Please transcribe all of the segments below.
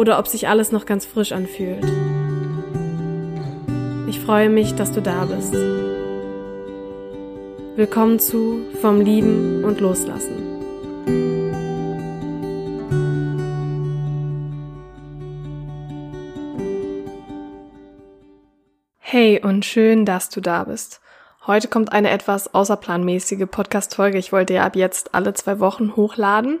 oder ob sich alles noch ganz frisch anfühlt. Ich freue mich, dass du da bist. Willkommen zu Vom Lieben und Loslassen. Hey und schön, dass du da bist. Heute kommt eine etwas außerplanmäßige Podcast-Folge. Ich wollte ja ab jetzt alle zwei Wochen hochladen.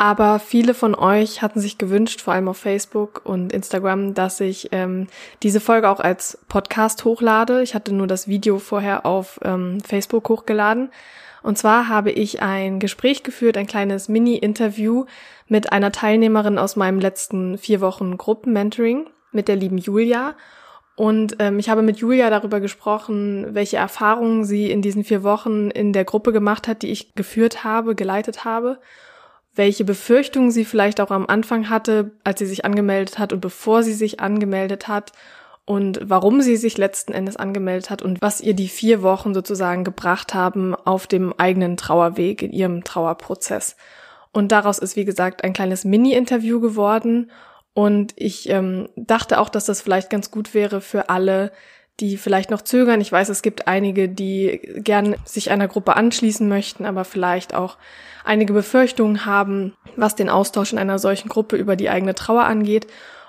Aber viele von euch hatten sich gewünscht, vor allem auf Facebook und Instagram, dass ich ähm, diese Folge auch als Podcast hochlade. Ich hatte nur das Video vorher auf ähm, Facebook hochgeladen. Und zwar habe ich ein Gespräch geführt, ein kleines Mini-Interview mit einer Teilnehmerin aus meinem letzten vier Wochen Gruppenmentoring mit der lieben Julia. Und ähm, ich habe mit Julia darüber gesprochen, welche Erfahrungen sie in diesen vier Wochen in der Gruppe gemacht hat, die ich geführt habe, geleitet habe, welche Befürchtungen sie vielleicht auch am Anfang hatte, als sie sich angemeldet hat und bevor sie sich angemeldet hat und warum sie sich letzten Endes angemeldet hat und was ihr die vier Wochen sozusagen gebracht haben auf dem eigenen Trauerweg, in ihrem Trauerprozess. Und daraus ist, wie gesagt, ein kleines Mini-Interview geworden und ich ähm, dachte auch, dass das vielleicht ganz gut wäre für alle, die vielleicht noch zögern. Ich weiß, es gibt einige, die gern sich einer Gruppe anschließen möchten, aber vielleicht auch einige Befürchtungen haben, was den Austausch in einer solchen Gruppe über die eigene Trauer angeht.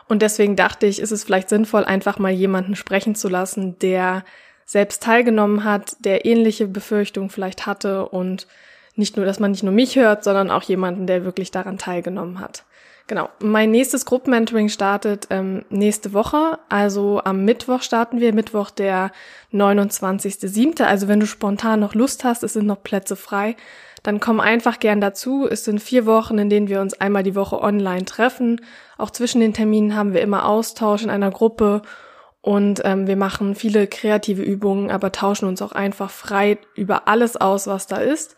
Und deswegen dachte ich, ist es vielleicht sinnvoll, einfach mal jemanden sprechen zu lassen, der selbst teilgenommen hat, der ähnliche Befürchtungen vielleicht hatte und nicht nur, dass man nicht nur mich hört, sondern auch jemanden, der wirklich daran teilgenommen hat. Genau. Mein nächstes Gruppenmentoring startet ähm, nächste Woche. Also am Mittwoch starten wir, Mittwoch der 29.07. Also wenn du spontan noch Lust hast, es sind noch Plätze frei, dann komm einfach gern dazu. Es sind vier Wochen, in denen wir uns einmal die Woche online treffen. Auch zwischen den Terminen haben wir immer Austausch in einer Gruppe und ähm, wir machen viele kreative Übungen, aber tauschen uns auch einfach frei über alles aus, was da ist.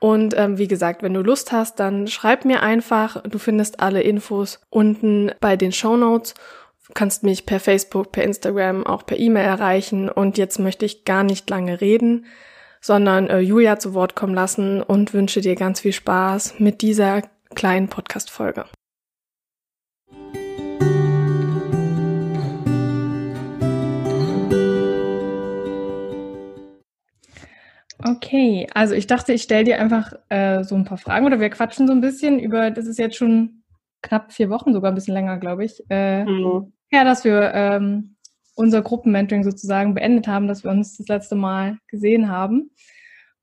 Und ähm, wie gesagt, wenn du Lust hast, dann schreib mir einfach. Du findest alle Infos unten bei den Show Notes. Du kannst mich per Facebook, per Instagram, auch per E-Mail erreichen. Und jetzt möchte ich gar nicht lange reden, sondern äh, Julia zu Wort kommen lassen und wünsche dir ganz viel Spaß mit dieser kleinen Podcast-Folge. Okay, also ich dachte, ich stelle dir einfach äh, so ein paar Fragen oder wir quatschen so ein bisschen über, das ist jetzt schon knapp vier Wochen, sogar ein bisschen länger, glaube ich, äh, mhm. ja, dass wir ähm, unser Gruppenmentoring sozusagen beendet haben, dass wir uns das letzte Mal gesehen haben.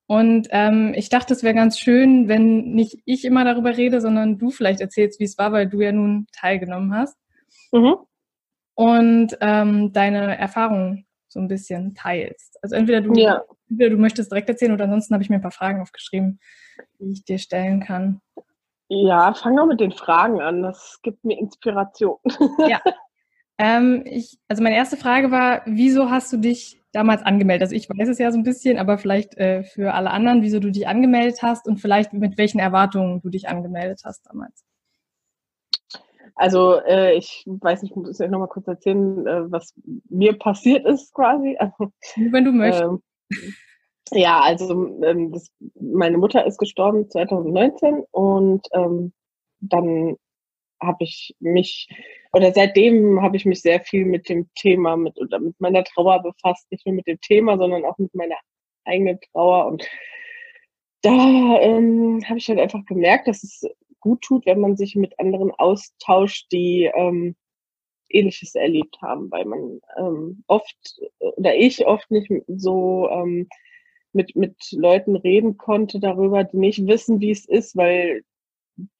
Und ähm, ich dachte, es wäre ganz schön, wenn nicht ich immer darüber rede, sondern du vielleicht erzählst, wie es war, weil du ja nun teilgenommen hast. Mhm. Und ähm, deine Erfahrungen so ein bisschen teilst. Also entweder du, ja. Entweder du möchtest direkt erzählen oder ansonsten habe ich mir ein paar Fragen aufgeschrieben, die ich dir stellen kann. Ja, fang doch mit den Fragen an. Das gibt mir Inspiration. Ja. Ähm, ich, also meine erste Frage war, wieso hast du dich damals angemeldet? Also ich weiß es ja so ein bisschen, aber vielleicht äh, für alle anderen, wieso du dich angemeldet hast und vielleicht mit welchen Erwartungen du dich angemeldet hast damals. Also äh, ich weiß nicht, ich muss euch nochmal kurz erzählen, äh, was mir passiert ist quasi. Also, Wenn du möchtest. Ähm, ja, also ähm, das, meine Mutter ist gestorben 2019 und ähm, dann habe ich mich oder seitdem habe ich mich sehr viel mit dem Thema mit oder mit meiner Trauer befasst, nicht nur mit dem Thema, sondern auch mit meiner eigenen Trauer. Und da ähm, habe ich halt einfach gemerkt, dass es gut tut, wenn man sich mit anderen austauscht, die ähm, Ähnliches erlebt haben, weil man ähm, oft oder ich oft nicht so ähm, mit, mit Leuten reden konnte darüber, die nicht wissen, wie es ist, weil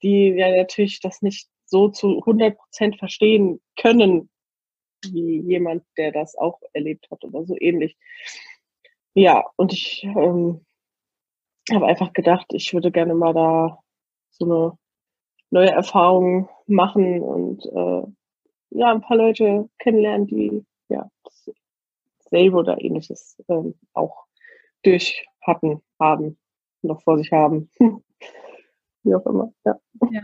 die ja natürlich das nicht so zu 100 Prozent verstehen können, wie jemand, der das auch erlebt hat oder so ähnlich. Ja, und ich ähm, habe einfach gedacht, ich würde gerne mal da so eine neue Erfahrung machen und äh, ja, ein paar Leute kennenlernen, die ja dasselbe oder ähnliches ähm, auch durch hatten, haben, noch vor sich haben. Wie auch immer, ja. ja.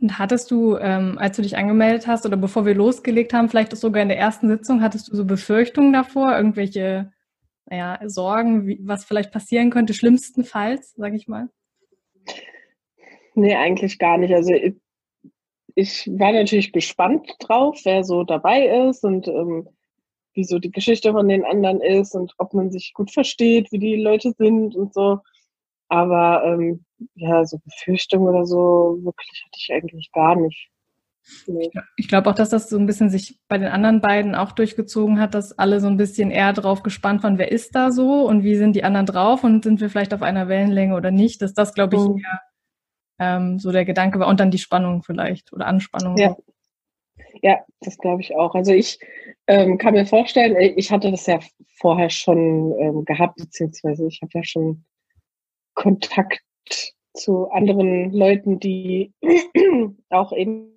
Und hattest du, ähm, als du dich angemeldet hast oder bevor wir losgelegt haben, vielleicht auch sogar in der ersten Sitzung, hattest du so Befürchtungen davor, irgendwelche naja, Sorgen, wie, was vielleicht passieren könnte, schlimmstenfalls, sage ich mal? Nee, eigentlich gar nicht. Also ich, war natürlich gespannt drauf, wer so dabei ist und ähm, wie so die Geschichte von den anderen ist und ob man sich gut versteht, wie die Leute sind und so. Aber ähm, ja, so Befürchtungen oder so wirklich hatte ich eigentlich gar nicht. Nee. Ich glaube auch, dass das so ein bisschen sich bei den anderen beiden auch durchgezogen hat, dass alle so ein bisschen eher drauf gespannt waren, wer ist da so und wie sind die anderen drauf und sind wir vielleicht auf einer Wellenlänge oder nicht. Dass das, glaube ich, mhm. eher ähm, so der Gedanke war und dann die Spannung vielleicht oder Anspannung. Ja, ja das glaube ich auch. Also ich ähm, kann mir vorstellen, äh, ich hatte das ja vorher schon ähm, gehabt, beziehungsweise ich habe ja schon Kontakt zu anderen Leuten, die auch ähnliches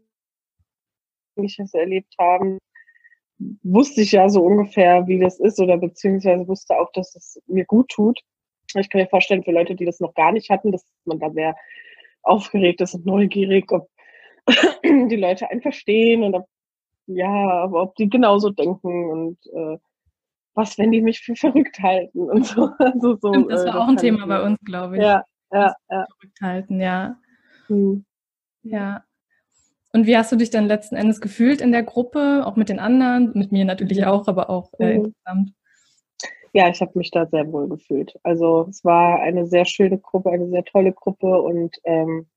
erlebt haben, wusste ich ja so ungefähr, wie das ist oder beziehungsweise wusste auch, dass es mir gut tut. Ich kann mir vorstellen, für Leute, die das noch gar nicht hatten, dass man da sehr aufgeregt ist und neugierig, ob die Leute einen verstehen und ob, ja, ob die genauso denken und äh, was, wenn die mich für verrückt halten und so. Also so Stimmt, das war äh, auch ein Thema bei uns, glaube ich. Ja, ja, ja. Verrückt halten, ja. Hm. Ja. Und wie hast du dich dann letzten Endes gefühlt in der Gruppe, auch mit den anderen, mit mir natürlich auch, aber auch äh, mhm. insgesamt? Ja, ich habe mich da sehr wohl gefühlt. Also es war eine sehr schöne Gruppe, eine sehr tolle Gruppe und ähm,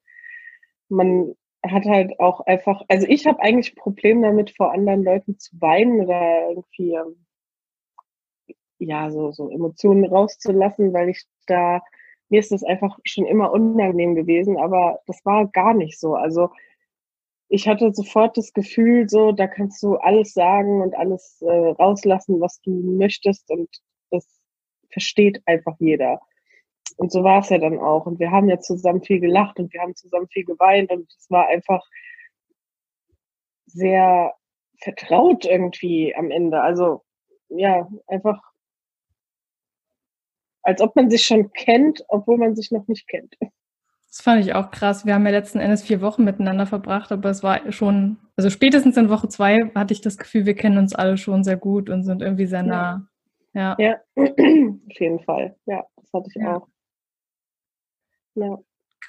man hat halt auch einfach, also ich habe eigentlich ein Problem damit, vor anderen Leuten zu weinen oder irgendwie ähm, ja so so Emotionen rauszulassen, weil ich da mir ist das einfach schon immer unangenehm gewesen, aber das war gar nicht so. Also ich hatte sofort das Gefühl, so da kannst du alles sagen und alles äh, rauslassen, was du möchtest und versteht einfach jeder. Und so war es ja dann auch. Und wir haben ja zusammen viel gelacht und wir haben zusammen viel geweint und es war einfach sehr vertraut irgendwie am Ende. Also ja, einfach als ob man sich schon kennt, obwohl man sich noch nicht kennt. Das fand ich auch krass. Wir haben ja letzten Endes vier Wochen miteinander verbracht, aber es war schon, also spätestens in Woche zwei hatte ich das Gefühl, wir kennen uns alle schon sehr gut und sind irgendwie sehr nah. Ja, ja auf jeden Fall. Ja, das hatte ich ja. auch. Ja.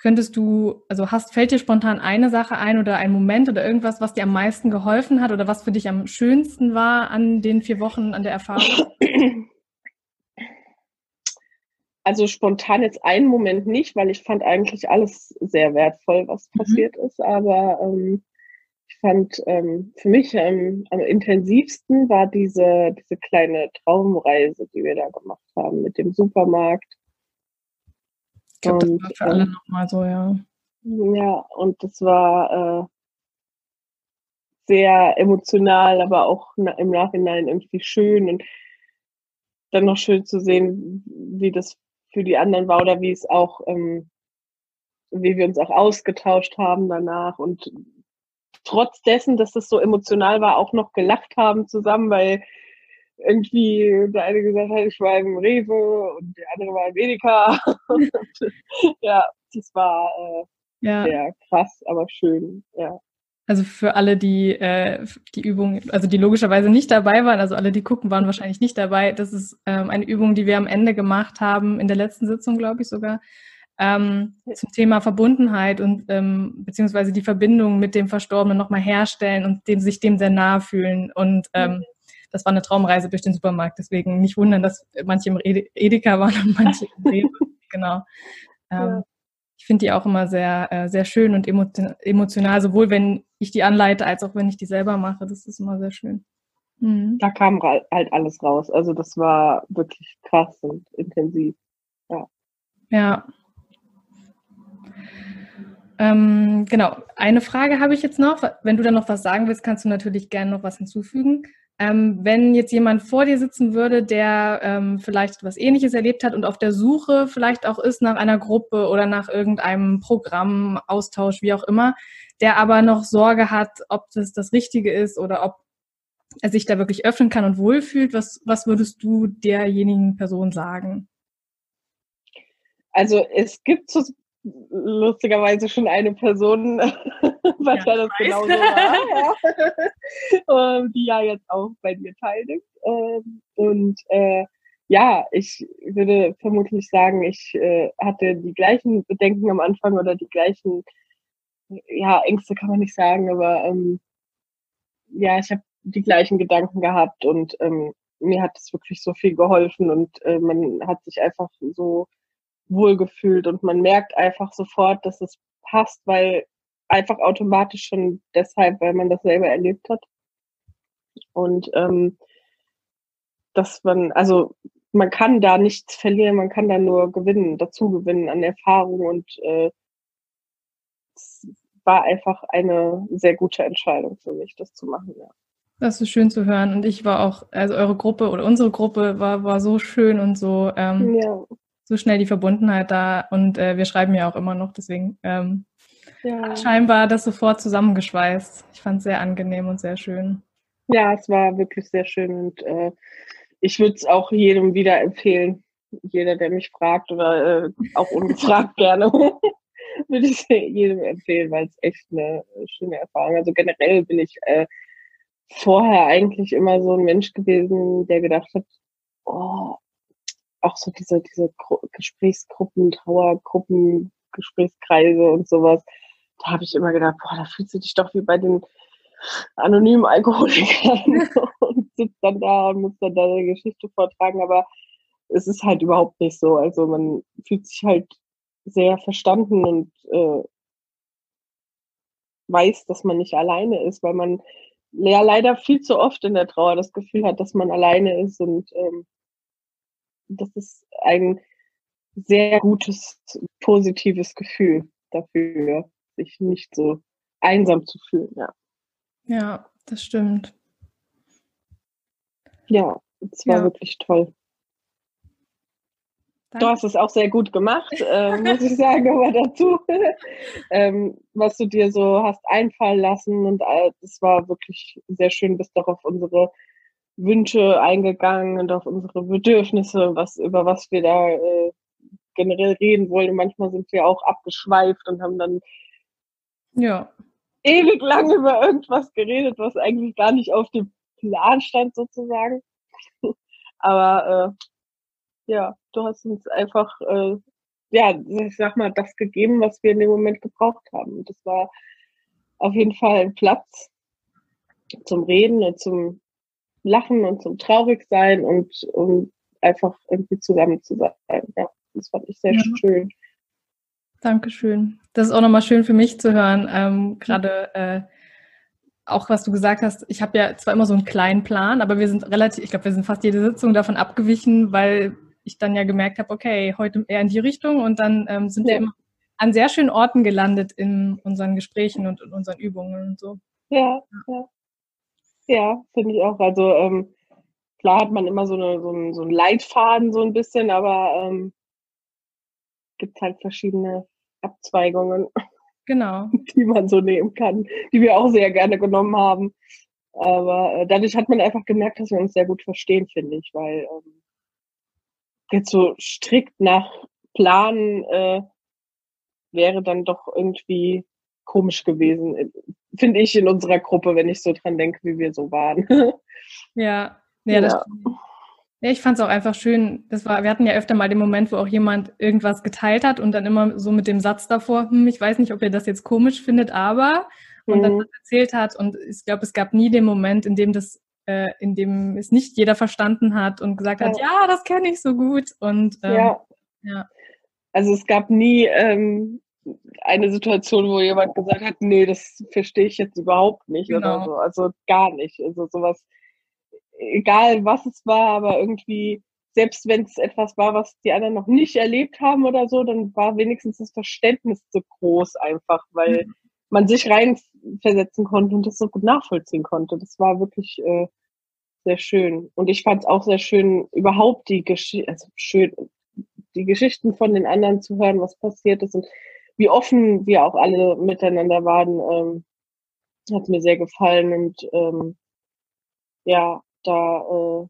Könntest du, also hast, fällt dir spontan eine Sache ein oder ein Moment oder irgendwas, was dir am meisten geholfen hat oder was für dich am schönsten war an den vier Wochen, an der Erfahrung? Also spontan jetzt einen Moment nicht, weil ich fand eigentlich alles sehr wertvoll, was mhm. passiert ist. Aber ähm, ich fand ähm, für mich ähm, am intensivsten war diese, diese kleine Traumreise, die wir da gemacht haben mit dem Supermarkt. Ich glaube, das war für alle äh, nochmal so, ja. Ja, und das war äh, sehr emotional, aber auch im Nachhinein irgendwie schön und dann noch schön zu sehen, wie das für die anderen war oder wie es auch, ähm, wie wir uns auch ausgetauscht haben danach und trotz dessen, dass das so emotional war, auch noch gelacht haben zusammen, weil irgendwie der eine gesagt hat, ich war im Rewe und der andere war im Edeka. ja, das war äh, ja. sehr krass, aber schön, ja. Also für alle, die äh, die Übung, also die logischerweise nicht dabei waren, also alle, die gucken, waren wahrscheinlich nicht dabei. Das ist ähm, eine Übung, die wir am Ende gemacht haben, in der letzten Sitzung, glaube ich sogar, ähm, zum Thema Verbundenheit und ähm, beziehungsweise die Verbindung mit dem Verstorbenen nochmal herstellen und dem, sich dem sehr nahe fühlen. Und ähm, das war eine Traumreise durch den Supermarkt. Deswegen nicht wundern, dass manche im Edeka waren und manche im Rewe. genau. Ähm, ja ich finde die auch immer sehr, äh, sehr schön und emotional, sowohl wenn ich die anleite, als auch wenn ich die selber mache. Das ist immer sehr schön. mhm. da kam halt alles raus. Also das war wirklich krass und intensiv. Ja. Ja. Ähm, genau, eine Frage habe ich jetzt noch. Wenn du da noch was sagen willst, kannst du natürlich gerne noch was hinzufügen. Ähm, wenn jetzt jemand vor dir sitzen würde, der ähm, vielleicht was Ähnliches erlebt hat und auf der Suche vielleicht auch ist nach einer Gruppe oder nach irgendeinem Programm, Austausch, wie auch immer, der aber noch Sorge hat, ob das das Richtige ist oder ob er sich da wirklich öffnen kann und wohlfühlt, was, was würdest du derjenigen Person sagen? Also es gibt so lustigerweise schon eine Person, was ja, das genauso war, ja. die ja jetzt auch bei dir teilnimmt. Ähm, und äh, ja, ich würde vermutlich sagen, ich äh, hatte die gleichen Bedenken am Anfang oder die gleichen, ja, Ängste kann man nicht sagen, aber ähm, ja, ich habe die gleichen Gedanken gehabt und ähm, mir hat es wirklich so viel geholfen und äh, man hat sich einfach so wohlgefühlt und man merkt einfach sofort, dass es passt, weil einfach automatisch schon deshalb, weil man das selber erlebt hat. Und ähm, dass man, also man kann da nichts verlieren, man kann da nur gewinnen, dazu gewinnen an Erfahrung und äh, es war einfach eine sehr gute Entscheidung für mich, das zu machen, ja. Das ist schön zu hören. Und ich war auch, also eure Gruppe oder unsere Gruppe war, war so schön und so ähm, ja so schnell die Verbundenheit da und äh, wir schreiben ja auch immer noch, deswegen ähm, ja. scheinbar das sofort zusammengeschweißt. Ich fand es sehr angenehm und sehr schön. Ja, es war wirklich sehr schön und äh, ich würde es auch jedem wieder empfehlen. Jeder, der mich fragt oder äh, auch ungefragt gerne, würde ich jedem empfehlen, weil es echt eine schöne Erfahrung. Also generell bin ich äh, vorher eigentlich immer so ein Mensch gewesen, der gedacht hat, oh, auch so diese, diese Gesprächsgruppen, Trauergruppen, Gesprächskreise und sowas. Da habe ich immer gedacht, boah, da fühlst du dich doch wie bei den anonymen Alkoholikern und sitzt dann da und muss dann deine Geschichte vortragen. Aber es ist halt überhaupt nicht so. Also man fühlt sich halt sehr verstanden und äh, weiß, dass man nicht alleine ist, weil man ja leider viel zu oft in der Trauer das Gefühl hat, dass man alleine ist und ähm, das ist ein sehr gutes, positives Gefühl dafür, sich nicht so einsam zu fühlen, ja. Ja, das stimmt. Ja, es war ja. wirklich toll. Danke. Du hast es auch sehr gut gemacht, äh, muss ich sagen, aber dazu, ähm, was du dir so hast einfallen lassen und es war wirklich sehr schön, bist doch auf unsere Wünsche eingegangen und auf unsere Bedürfnisse, was, über was wir da äh, generell reden wollen. Und manchmal sind wir auch abgeschweift und haben dann ja. ewig lang über irgendwas geredet, was eigentlich gar nicht auf dem Plan stand, sozusagen. Aber äh, ja, du hast uns einfach, äh, ja, ich sag mal, das gegeben, was wir in dem Moment gebraucht haben. Und das war auf jeden Fall ein Platz zum Reden und zum Lachen und zum Traurigsein und um einfach irgendwie zusammen zu sein. Ja, das fand ich sehr ja. schön. Dankeschön. Das ist auch nochmal schön für mich zu hören. Ähm, Gerade äh, auch was du gesagt hast, ich habe ja zwar immer so einen kleinen Plan, aber wir sind relativ, ich glaube, wir sind fast jede Sitzung davon abgewichen, weil ich dann ja gemerkt habe, okay, heute eher in die Richtung und dann ähm, sind ja. wir immer an sehr schönen Orten gelandet in unseren Gesprächen und in unseren Übungen und so. Ja, ja. Ja, finde ich auch. Also ähm, klar hat man immer so, eine, so, einen, so einen Leitfaden so ein bisschen, aber ähm, gibt halt verschiedene Abzweigungen, genau. die man so nehmen kann, die wir auch sehr gerne genommen haben. Aber äh, dadurch hat man einfach gemerkt, dass wir uns sehr gut verstehen, finde ich, weil ähm, jetzt so strikt nach Plan äh, wäre dann doch irgendwie komisch gewesen, äh, finde ich in unserer Gruppe, wenn ich so dran denke, wie wir so waren. ja, ja, das ja. Ja, ich fand es auch einfach schön. Das war, wir hatten ja öfter mal den Moment, wo auch jemand irgendwas geteilt hat und dann immer so mit dem Satz davor, hm, ich weiß nicht, ob ihr das jetzt komisch findet, aber und mhm. dann erzählt hat. Und ich glaube, es gab nie den Moment, in dem das, äh, in dem es nicht jeder verstanden hat und gesagt ja. hat, ja, das kenne ich so gut. Und ähm, ja. ja. Also es gab nie ähm, eine Situation, wo jemand gesagt hat, nee, das verstehe ich jetzt überhaupt nicht genau. oder so. Also gar nicht. Also sowas egal was es war, aber irgendwie, selbst wenn es etwas war, was die anderen noch nicht erlebt haben oder so, dann war wenigstens das Verständnis so groß einfach, weil mhm. man sich reinversetzen konnte und das so gut nachvollziehen konnte. Das war wirklich äh, sehr schön. Und ich fand es auch sehr schön, überhaupt die Geschichte, also schön, die Geschichten von den anderen zu hören, was passiert ist und wie offen wir auch alle miteinander waren, ähm, hat mir sehr gefallen und ähm, ja, da äh,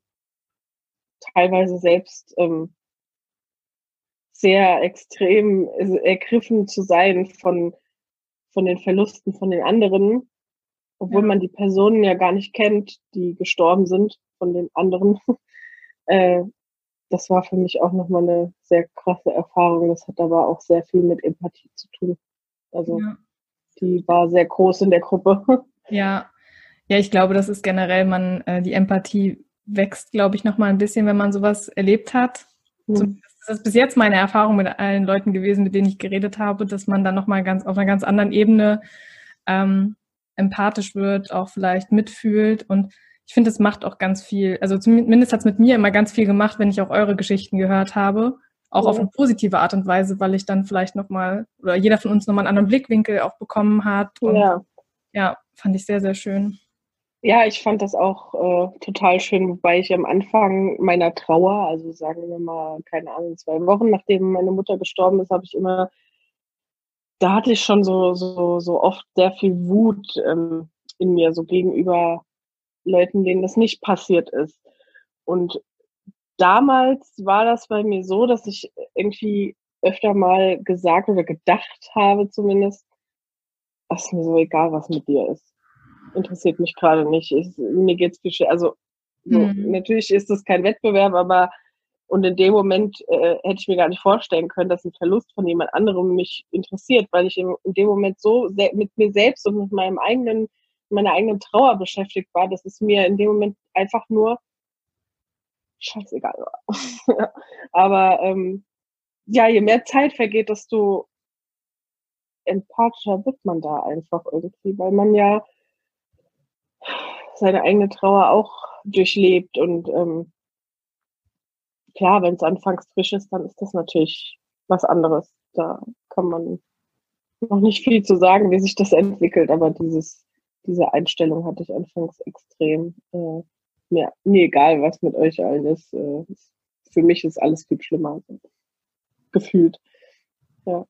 teilweise selbst ähm, sehr extrem ergriffen zu sein von, von den Verlusten von den anderen, obwohl ja. man die Personen ja gar nicht kennt, die gestorben sind von den anderen. äh, das war für mich auch nochmal eine sehr krasse Erfahrung. Das hat aber auch sehr viel mit Empathie zu tun. Also ja. die war sehr groß in der Gruppe. Ja, ja, ich glaube, das ist generell, man, äh, die Empathie wächst, glaube ich, nochmal ein bisschen, wenn man sowas erlebt hat. Mhm. Das ist bis jetzt meine Erfahrung mit allen Leuten gewesen, mit denen ich geredet habe, dass man dann nochmal ganz auf einer ganz anderen Ebene ähm, empathisch wird, auch vielleicht mitfühlt und ich finde, es macht auch ganz viel, also zumindest hat es mit mir immer ganz viel gemacht, wenn ich auch eure Geschichten gehört habe. Auch ja. auf eine positive Art und Weise, weil ich dann vielleicht nochmal, oder jeder von uns nochmal einen anderen Blickwinkel auch bekommen hat. Und ja. ja, fand ich sehr, sehr schön. Ja, ich fand das auch äh, total schön, wobei ich am Anfang meiner Trauer, also sagen wir mal, keine Ahnung, zwei Wochen nachdem meine Mutter gestorben ist, habe ich immer, da hatte ich schon so, so, so oft sehr viel Wut ähm, in mir, so gegenüber Leuten, denen das nicht passiert ist. Und damals war das bei mir so, dass ich irgendwie öfter mal gesagt oder gedacht habe zumindest, es ist mir so egal, was mit dir ist. Interessiert mich gerade nicht. Ich, mir geht's viel Also so, mhm. natürlich ist das kein Wettbewerb, aber und in dem Moment äh, hätte ich mir gar nicht vorstellen können, dass ein Verlust von jemand anderem mich interessiert, weil ich in, in dem Moment so mit mir selbst und mit meinem eigenen meiner eigenen Trauer beschäftigt war, dass es mir in dem Moment einfach nur scheißegal war. Aber ähm, ja, je mehr Zeit vergeht, desto empathischer wird man da einfach irgendwie, weil man ja seine eigene Trauer auch durchlebt und ähm, klar, wenn es anfangs frisch ist, dann ist das natürlich was anderes. Da kann man noch nicht viel zu sagen, wie sich das entwickelt, aber dieses diese Einstellung hatte ich anfangs extrem. Äh, mir, mir egal, was mit euch allen ist. Äh, für mich ist alles viel schlimmer. Gefühlt. Ja.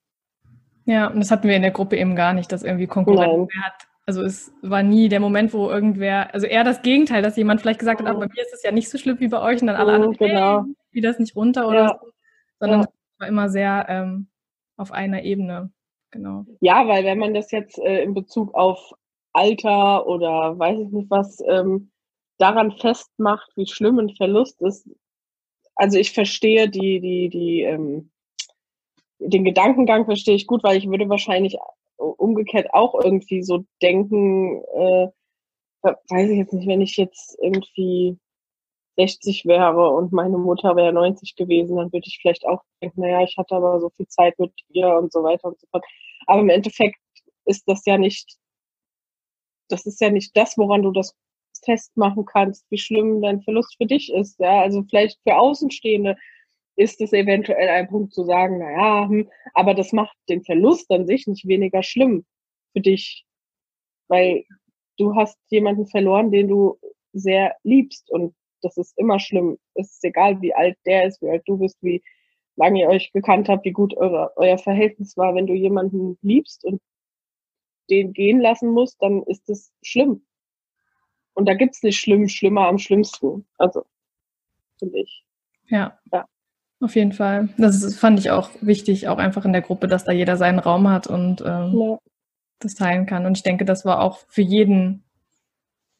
Ja, und das hatten wir in der Gruppe eben gar nicht, dass irgendwie Konkurrenz hat. Also es war nie der Moment, wo irgendwer, also eher das Gegenteil, dass jemand vielleicht gesagt hat, mhm. bei mir ist es ja nicht so schlimm wie bei euch und dann alle mhm, anderen, genau. hey, wie das nicht runter oder ja. so. Sondern ja. es war immer sehr ähm, auf einer Ebene. Genau. Ja, weil wenn man das jetzt äh, in Bezug auf Alter oder weiß ich nicht was ähm, daran festmacht, wie schlimm ein Verlust ist. Also ich verstehe die, die, die, ähm, den Gedankengang verstehe ich gut, weil ich würde wahrscheinlich umgekehrt auch irgendwie so denken, äh, weiß ich jetzt nicht, wenn ich jetzt irgendwie 60 wäre und meine Mutter wäre 90 gewesen, dann würde ich vielleicht auch denken, naja, ich hatte aber so viel Zeit mit ihr und so weiter und so fort. Aber im Endeffekt ist das ja nicht das ist ja nicht das, woran du das festmachen kannst, wie schlimm dein Verlust für dich ist. Ja, also vielleicht für Außenstehende ist es eventuell ein Punkt zu sagen, naja, hm, aber das macht den Verlust an sich nicht weniger schlimm für dich, weil du hast jemanden verloren, den du sehr liebst und das ist immer schlimm. Es ist egal, wie alt der ist, wie alt du bist, wie lange ihr euch gekannt habt, wie gut eure, euer Verhältnis war. Wenn du jemanden liebst und den gehen lassen muss, dann ist das schlimm. Und da gibt's nicht schlimm, schlimmer am schlimmsten. Also, finde ich. Ja. ja. Auf jeden Fall. Das fand ich auch wichtig, auch einfach in der Gruppe, dass da jeder seinen Raum hat und ähm, ja. das teilen kann. Und ich denke, das war auch für jeden,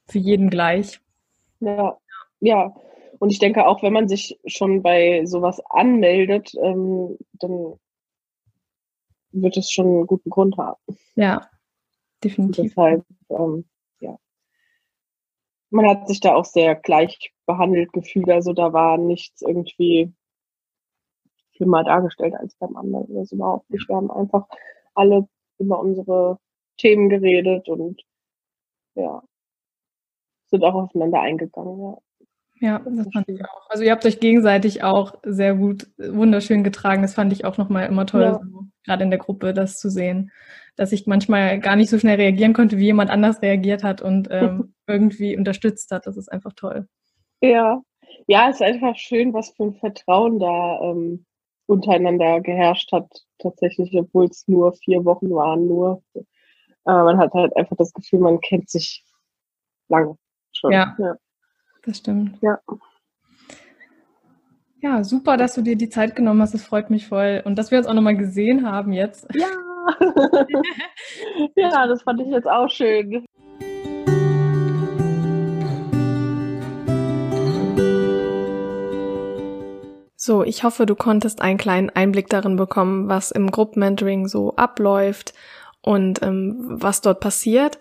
für jeden gleich. Ja, ja. Und ich denke auch, wenn man sich schon bei sowas anmeldet, ähm, dann wird es schon einen guten Grund haben. Ja, definitiv. Deshalb, ähm, ja. Man hat sich da auch sehr gleich behandelt gefühlt. Also da war nichts irgendwie schlimmer dargestellt als beim anderen. Das überhaupt nicht. Wir haben einfach alle über unsere Themen geredet und ja, sind auch aufeinander eingegangen. Ja. Ja, das fand ich auch. Also ihr habt euch gegenseitig auch sehr gut, wunderschön getragen. Das fand ich auch nochmal immer toll, ja. so, gerade in der Gruppe das zu sehen, dass ich manchmal gar nicht so schnell reagieren konnte, wie jemand anders reagiert hat und ähm, irgendwie unterstützt hat. Das ist einfach toll. Ja, ja, es ist einfach schön, was für ein Vertrauen da ähm, untereinander geherrscht hat, tatsächlich, obwohl es nur vier Wochen waren, nur. Äh, man hat halt einfach das Gefühl, man kennt sich lange schon. Ja, ja. Das stimmt. Ja. Ja, super, dass du dir die Zeit genommen hast. Das freut mich voll. Und dass wir uns auch nochmal gesehen haben jetzt. Ja. ja, das fand ich jetzt auch schön. So, ich hoffe, du konntest einen kleinen Einblick darin bekommen, was im Gruppenmentoring so abläuft und ähm, was dort passiert.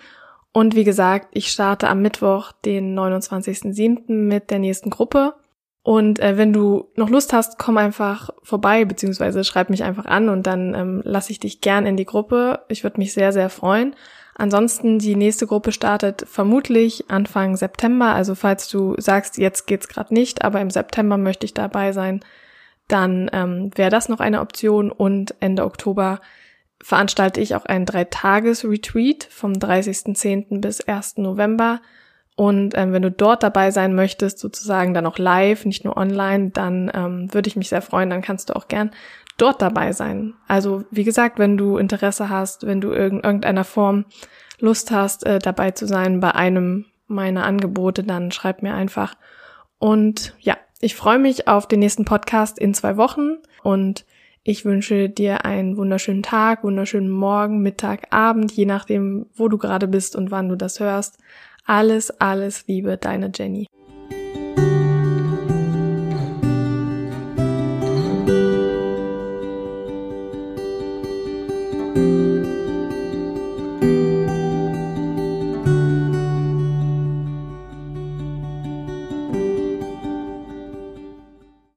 Und wie gesagt, ich starte am Mittwoch, den 29.07. mit der nächsten Gruppe. Und äh, wenn du noch Lust hast, komm einfach vorbei, beziehungsweise schreib mich einfach an und dann ähm, lasse ich dich gern in die Gruppe. Ich würde mich sehr, sehr freuen. Ansonsten, die nächste Gruppe startet vermutlich Anfang September. Also falls du sagst, jetzt geht's gerade nicht, aber im September möchte ich dabei sein, dann ähm, wäre das noch eine Option. Und Ende Oktober veranstalte ich auch ein Dreitages-Retreat vom 30.10. bis 1. November. Und ähm, wenn du dort dabei sein möchtest, sozusagen dann auch live, nicht nur online, dann ähm, würde ich mich sehr freuen. Dann kannst du auch gern dort dabei sein. Also wie gesagt, wenn du Interesse hast, wenn du in irgendeiner Form Lust hast, äh, dabei zu sein bei einem meiner Angebote, dann schreib mir einfach. Und ja, ich freue mich auf den nächsten Podcast in zwei Wochen und ich wünsche dir einen wunderschönen Tag, wunderschönen Morgen, Mittag, Abend, je nachdem, wo du gerade bist und wann du das hörst. Alles, alles Liebe, deine Jenny.